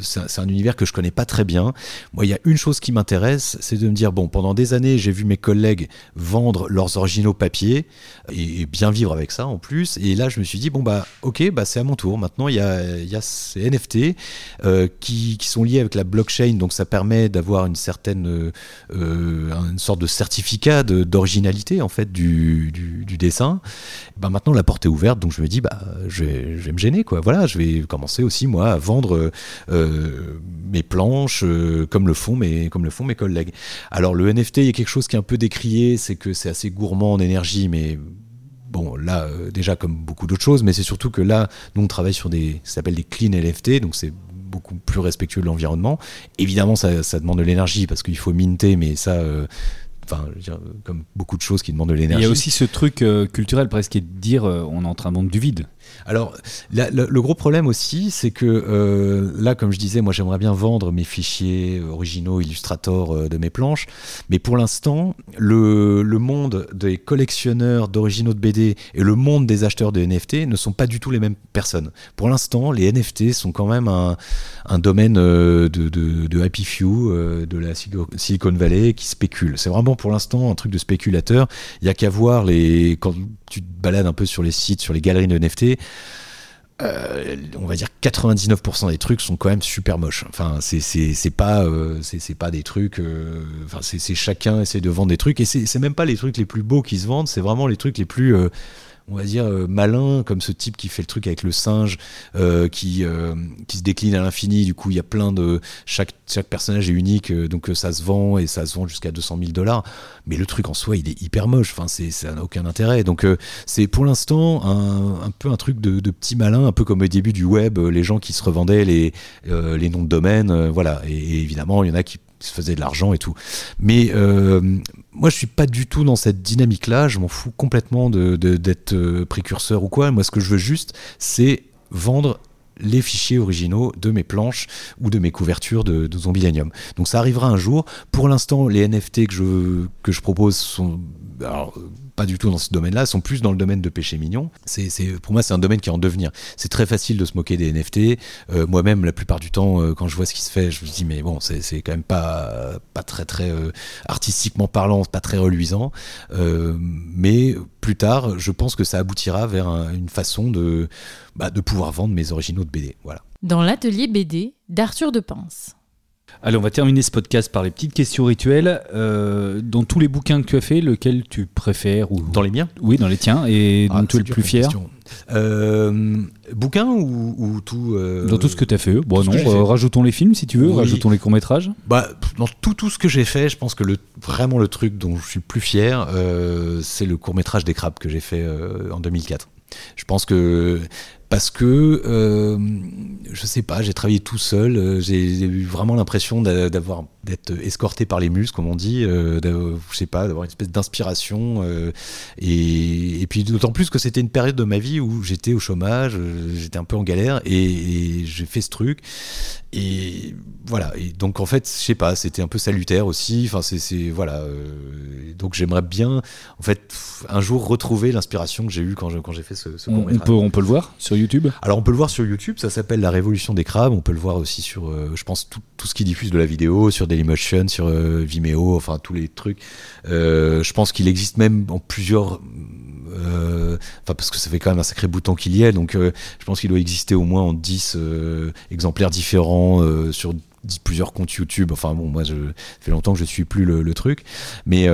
c'est un, univers que je connais pas très bien. Moi, il y a une chose qui m'intéresse, c'est de me dire, bon, pendant des années, j'ai vu mes collègues vendre leurs originaux papier et, bien vivre avec ça en plus. Et là, je me suis dit, bon, bah, ok, bah, c'est à mon tour. Maintenant, il y a, il NFT euh, qui, sont liés avec la blockchain, donc ça permet d'avoir une certaine euh, euh, une sorte de certificat d'originalité en fait du, dessin. Ben maintenant la porte est ouverte, donc je me dis bah je vais, me gêner quoi. Voilà, je vais commencer aussi moi à vendre mes planches comme le font mes comme le font mes collègues. Alors le NFT, il y a quelque chose qui est un peu décrié, c'est que c'est assez gourmand en énergie, mais Bon, là, euh, déjà comme beaucoup d'autres choses, mais c'est surtout que là, nous, on travaille sur des, ça s'appelle des clean LFT, donc c'est beaucoup plus respectueux de l'environnement. Évidemment, ça, demande de l'énergie parce qu'il faut minter, mais ça, euh, enfin, comme beaucoup de choses qui demandent de l'énergie. Il y a aussi ce truc euh, culturel presque qui est de dire on est en train de vendre du vide. Alors, le, gros problème aussi, c'est que euh, là, comme je disais, moi j'aimerais bien vendre mes fichiers originaux Illustrator euh, de mes planches, mais pour l'instant, le, monde des collectionneurs d'originaux de BD et le monde des acheteurs de NFT ne sont pas du tout les mêmes personnes. Pour l'instant, les NFT sont quand même un, domaine euh, de, de, Happy Few, de la Silicon Valley qui spécule. C'est vraiment pour l'instant un truc de spéculateur. Il n'y a qu'à voir les. Tu te balades un peu sur les sites, sur les galeries de NFT, euh, on va dire 99% des trucs sont quand même super moches. Enfin, c'est pas euh, c'est pas des trucs. Euh, enfin, c'est chacun essaie de vendre des trucs et c'est même pas les trucs les plus beaux qui se vendent. C'est vraiment les trucs les plus on va dire, euh, malin, comme ce type qui fait le truc avec le singe, euh, qui, euh, qui se décline à l'infini. Du coup, il y a plein de. Chaque, chaque personnage est unique, donc ça se vend et ça se vend jusqu'à 200 000 dollars. Mais le truc en soi, il est hyper moche. Enfin, c'est, ça n'a aucun intérêt. Donc, c'est pour l'instant un, un, peu un truc de, petit malin, un peu comme au début du web, les gens qui se revendaient les, les noms de domaine. voilà. Et, et, évidemment, il y en a qui se faisait de l'argent et tout. Mais euh, moi, je suis pas du tout dans cette dynamique-là. Je m'en fous complètement de, d'être euh, précurseur ou quoi. Moi, ce que je veux juste, c'est vendre les fichiers originaux de mes planches ou de mes couvertures de, de. Donc ça arrivera un jour. Pour l'instant, les NFT que je, que je propose sont alors, pas du tout dans ce domaine-là, sont plus dans le domaine de péché mignon. C'est, pour moi, c'est un domaine qui est en devenir. C'est très facile de se moquer des NFT. Euh, moi-même, la plupart du temps, euh, quand je vois ce qui se fait, je me dis, mais bon, c'est, quand même pas, très, très euh, artistiquement parlant, pas très reluisant. mais plus tard, je pense que ça aboutira vers une façon de, bah, de pouvoir vendre mes originaux de BD. Voilà. Dans l'atelier BD d'Arthur de Pince. Allez, on va terminer ce podcast par les petites questions rituelles. Euh, dans tous les bouquins que tu as fait, lequel tu préfères ou... Dans les miens Oui, dans les tiens. Et ah, dont tu es le plus fier euh, Bouquin ou, tout euh, Dans tout ce que tu as fait. Bon, non, rajoutons les films si tu veux, rajoutons les courts-métrages. Bah, dans tout, tout ce que j'ai fait, je pense que le, vraiment le truc dont je suis le plus fier, c'est le court-métrage des crabes que j'ai fait en 2004. Je pense que parce que euh, je sais pas, j'ai travaillé tout seul, euh, j'ai eu vraiment l'impression d'avoir d'être escorté par les muses, comme on dit, euh, je sais pas, d'avoir une espèce d'inspiration, euh, et, puis d'autant plus que c'était une période de ma vie où j'étais au chômage, j'étais un peu en galère, et, j'ai fait ce truc, et voilà, et donc en fait, je sais pas, c'était un peu salutaire aussi, enfin c'est voilà, donc j'aimerais bien, en fait, un jour retrouver l'inspiration que j'ai eue quand j'ai fait ce, ce on, peut, on peut le voir sur YouTube Alors on peut le voir sur YouTube, ça s'appelle La Révolution des crabes. On peut le voir aussi sur, euh, je pense, tout, tout, ce qui diffuse de la vidéo, sur Dailymotion, sur euh, Vimeo, enfin tous les trucs. Euh, je pense qu'il existe même en plusieurs. Enfin, parce que ça fait quand même un sacré bouton qu'il y ait, donc je pense qu'il doit exister au moins en 10 exemplaires différents sur plusieurs comptes YouTube. Enfin bon, moi, je, ça fait longtemps que je suis plus le, le truc, mais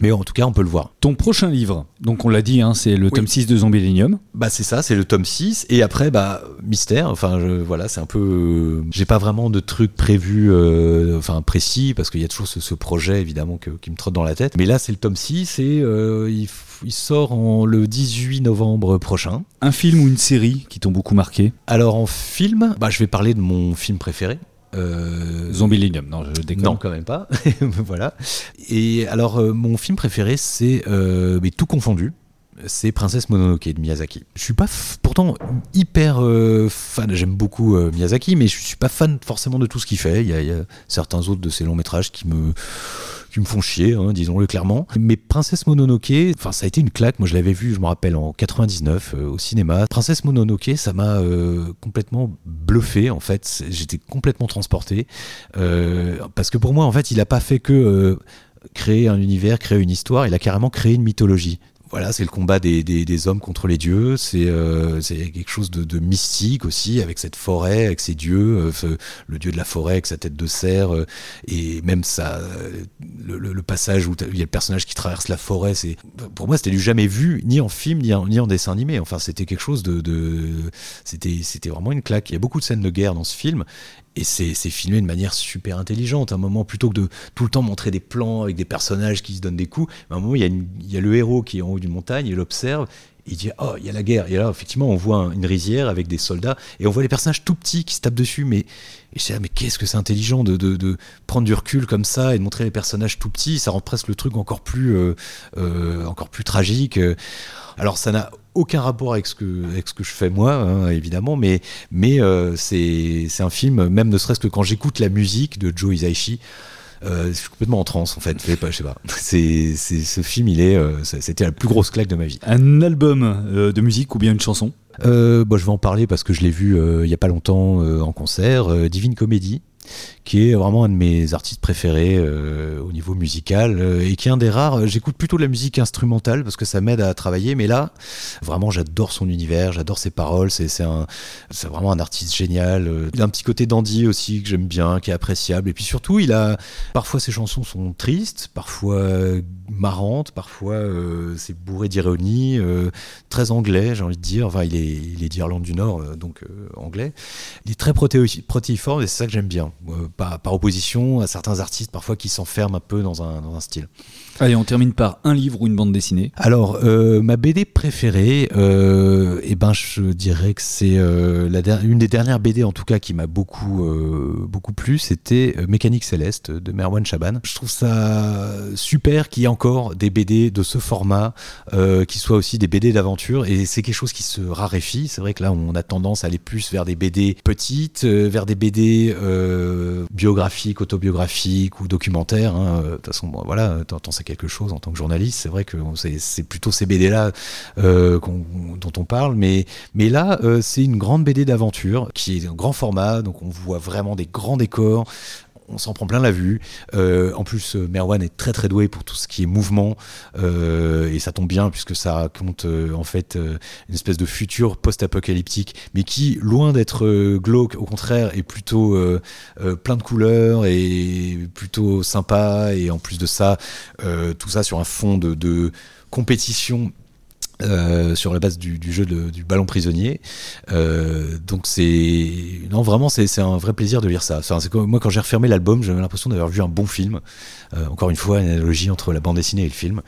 mais en tout cas, on peut le voir. Ton prochain livre, donc on l'a dit, hein, c'est le tome 6 de Zombielenium. Bah c'est ça, c'est le tome 6. Et après, bah, mystère, enfin je, voilà, c'est un peu... Euh, j'ai pas vraiment de trucs prévus, euh, enfin précis, parce qu'il y a toujours ce, projet évidemment qui me trotte dans la tête. Mais là, c'est le tome 6 et euh, il, il, sort en, le 18 novembre prochain. Un film ou une série qui t'ont beaucoup marqué? Alors en film, bah, je vais parler de mon film préféré, euh, non, je déconne. Non, quand même pas. voilà. Et alors, euh, mon film préféré, c'est euh, mais tout confondu. C'est Princesse Mononoke de Miyazaki. Je suis pas pourtant hyper euh, fan. J'aime beaucoup Miyazaki, mais je suis pas fan forcément de tout ce qu'il fait. Il y, a, certains autres de ses longs métrages qui me qui me font chier, hein, disons-le clairement. Mais Princesse Mononoke, enfin ça a été une claque. Moi je l'avais vu, je me rappelle, en 99 euh, au cinéma. Princesse Mononoke, ça m'a euh, complètement bluffé en fait. J'étais complètement transporté euh, parce que pour moi en fait il a pas fait que créer un univers, créer une histoire, il a carrément créé une mythologie voilà, c'est le combat des, hommes contre les dieux. C'est euh, quelque chose de, mystique aussi, avec cette forêt, avec ces dieux, euh, le dieu de la forêt avec sa tête de cerf, euh, et même ça, le, passage où il y a le personnage qui traverse la forêt. C'est pour moi, c'était du jamais vu, ni en film, ni en, dessin animé. Enfin, c'était quelque chose de, de c'était vraiment une claque. Il y a beaucoup de scènes de guerre dans ce film, et c'est filmé de manière super intelligente. À un moment, plutôt que de tout le temps montrer des plans avec des personnages qui se donnent des coups, à un moment, il y a, le héros qui est en haut d'une montagne, il observe, il dit Oh, il y a la guerre. Et là, effectivement, on voit une rizière avec des soldats, et on voit les personnages tout petits qui se tapent dessus. Mais, je mais qu'est-ce que c'est intelligent de, prendre du recul comme ça et de montrer les personnages tout petits Ça rend presque le truc encore plus, euh, euh, encore plus tragique. Alors, ça n'a aucun rapport avec ce que, avec ce que je fais moi, hein, évidemment, mais, mais euh, c'est un film, même ne serait-ce que quand j'écoute la musique de Joe Hisaishi, euh, je suis complètement en transe en fait. Je sais pas, je sais pas. C'est, ce film, il est, euh, c'était la plus grosse claque de ma vie. Un album de musique ou bien une chanson? Euh, bah, Je vais en parler parce que je l'ai vu il y a pas longtemps en concert. Divine Comedy qui est vraiment un de mes artistes préférés euh, au niveau musical euh, et qui est un des rares. J'écoute plutôt de la musique instrumentale parce que ça m'aide à travailler, mais là, vraiment, j'adore son univers, j'adore ses paroles. C'est vraiment un artiste génial. Euh, il a un petit côté dandy aussi que j'aime bien, qui est appréciable. Et puis surtout, il a parfois ses chansons sont tristes, parfois marrantes, parfois c'est bourré d'ironie, très anglais, j'ai envie de dire. Enfin, il est, il est d'Irlande du Nord, donc anglais. Il est très protéiforme et c'est ça que j'aime bien. Euh, par, par, opposition à certains artistes parfois qui s'enferment un peu dans un, dans un, style. Allez, on termine par un livre ou une bande dessinée. Alors, euh, ma BD préférée, euh, eh ben, je dirais que c'est euh, une des dernières BD en tout cas qui m'a beaucoup, beaucoup plu, c'était Mécanique Céleste de Merwan Chaban. Je trouve ça super qu'il y ait encore des BD de ce format, qui soient aussi des BD d'aventure, et c'est quelque chose qui se raréfie. C'est vrai que là, on a tendance à aller plus vers des BD petites, vers des BD biographiques, autobiographiques ou documentaires. Hein. De toute façon, bon, voilà, t'en sais quelque chose en tant que journaliste. C'est vrai que c'est plutôt ces BD-là euh, dont on parle, mais, mais là, euh, c'est une grande BD d'aventure qui est un grand format, donc on voit vraiment des grands décors, on s'en prend plein la vue. Euh, en plus, euh, Merwan est très très doué pour tout ce qui est mouvement euh, et ça tombe bien puisque ça raconte en fait une espèce de futur post-apocalyptique, mais qui, loin d'être glauque, au contraire, est plutôt plein de couleurs et plutôt sympa. Et en plus de ça, tout ça sur un fond de, de compétition euh, sur la base du, jeu du ballon prisonnier. Euh, donc c'est non vraiment c'est un vrai plaisir de lire ça. moi quand j'ai refermé l'album, j'avais l'impression d'avoir vu un bon film. Euh, encore une fois, une analogie entre la bande dessinée et le film.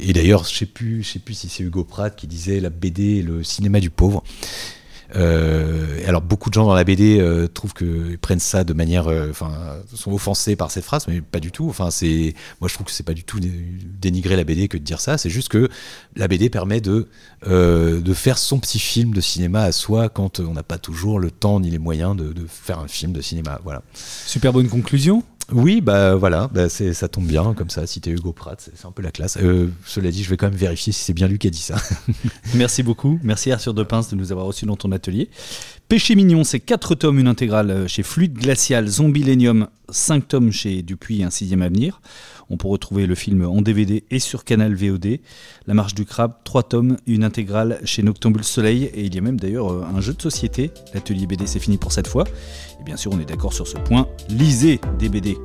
et d'ailleurs, je sais plus, je sais plus si c'est Hugo Pratt qui disait la BD, le cinéma du pauvre. Euh, alors beaucoup de gens dans la BD euh, trouvent que prennent ça de manière, euh, enfin, sont offensés par cette phrase, mais pas du tout. Enfin, c'est, moi je trouve que c'est pas du tout dénigrer la BD que de dire ça. C'est juste que la BD permet de de faire son petit film de cinéma à soi quand on n'a pas toujours le temps ni les moyens de, de faire un film de cinéma. Voilà. Super bonne conclusion. Oui, bah voilà, bah ça tombe bien comme ça. Si t'es Hugo Pratt, c'est un peu la classe. Euh, cela dit, je vais quand même vérifier si c'est bien lui qui a dit ça. Merci beaucoup. Merci Arthur Depince de nous avoir reçus dans ton atelier. Péché mignon, c'est 4 tomes, une intégrale euh, chez Fluide Glacial, Zombilenium, 5 tomes chez Dupuis un sixième avenir. On peut retrouver le film en DVD et sur Canal VOD. La marche du crabe, 3 tomes, une intégrale chez Noctambule Soleil. Et il y a même d'ailleurs euh, un jeu de société. L'atelier BD, c'est fini pour cette fois. Et bien sûr, on est d'accord sur ce point. Lisez des BD.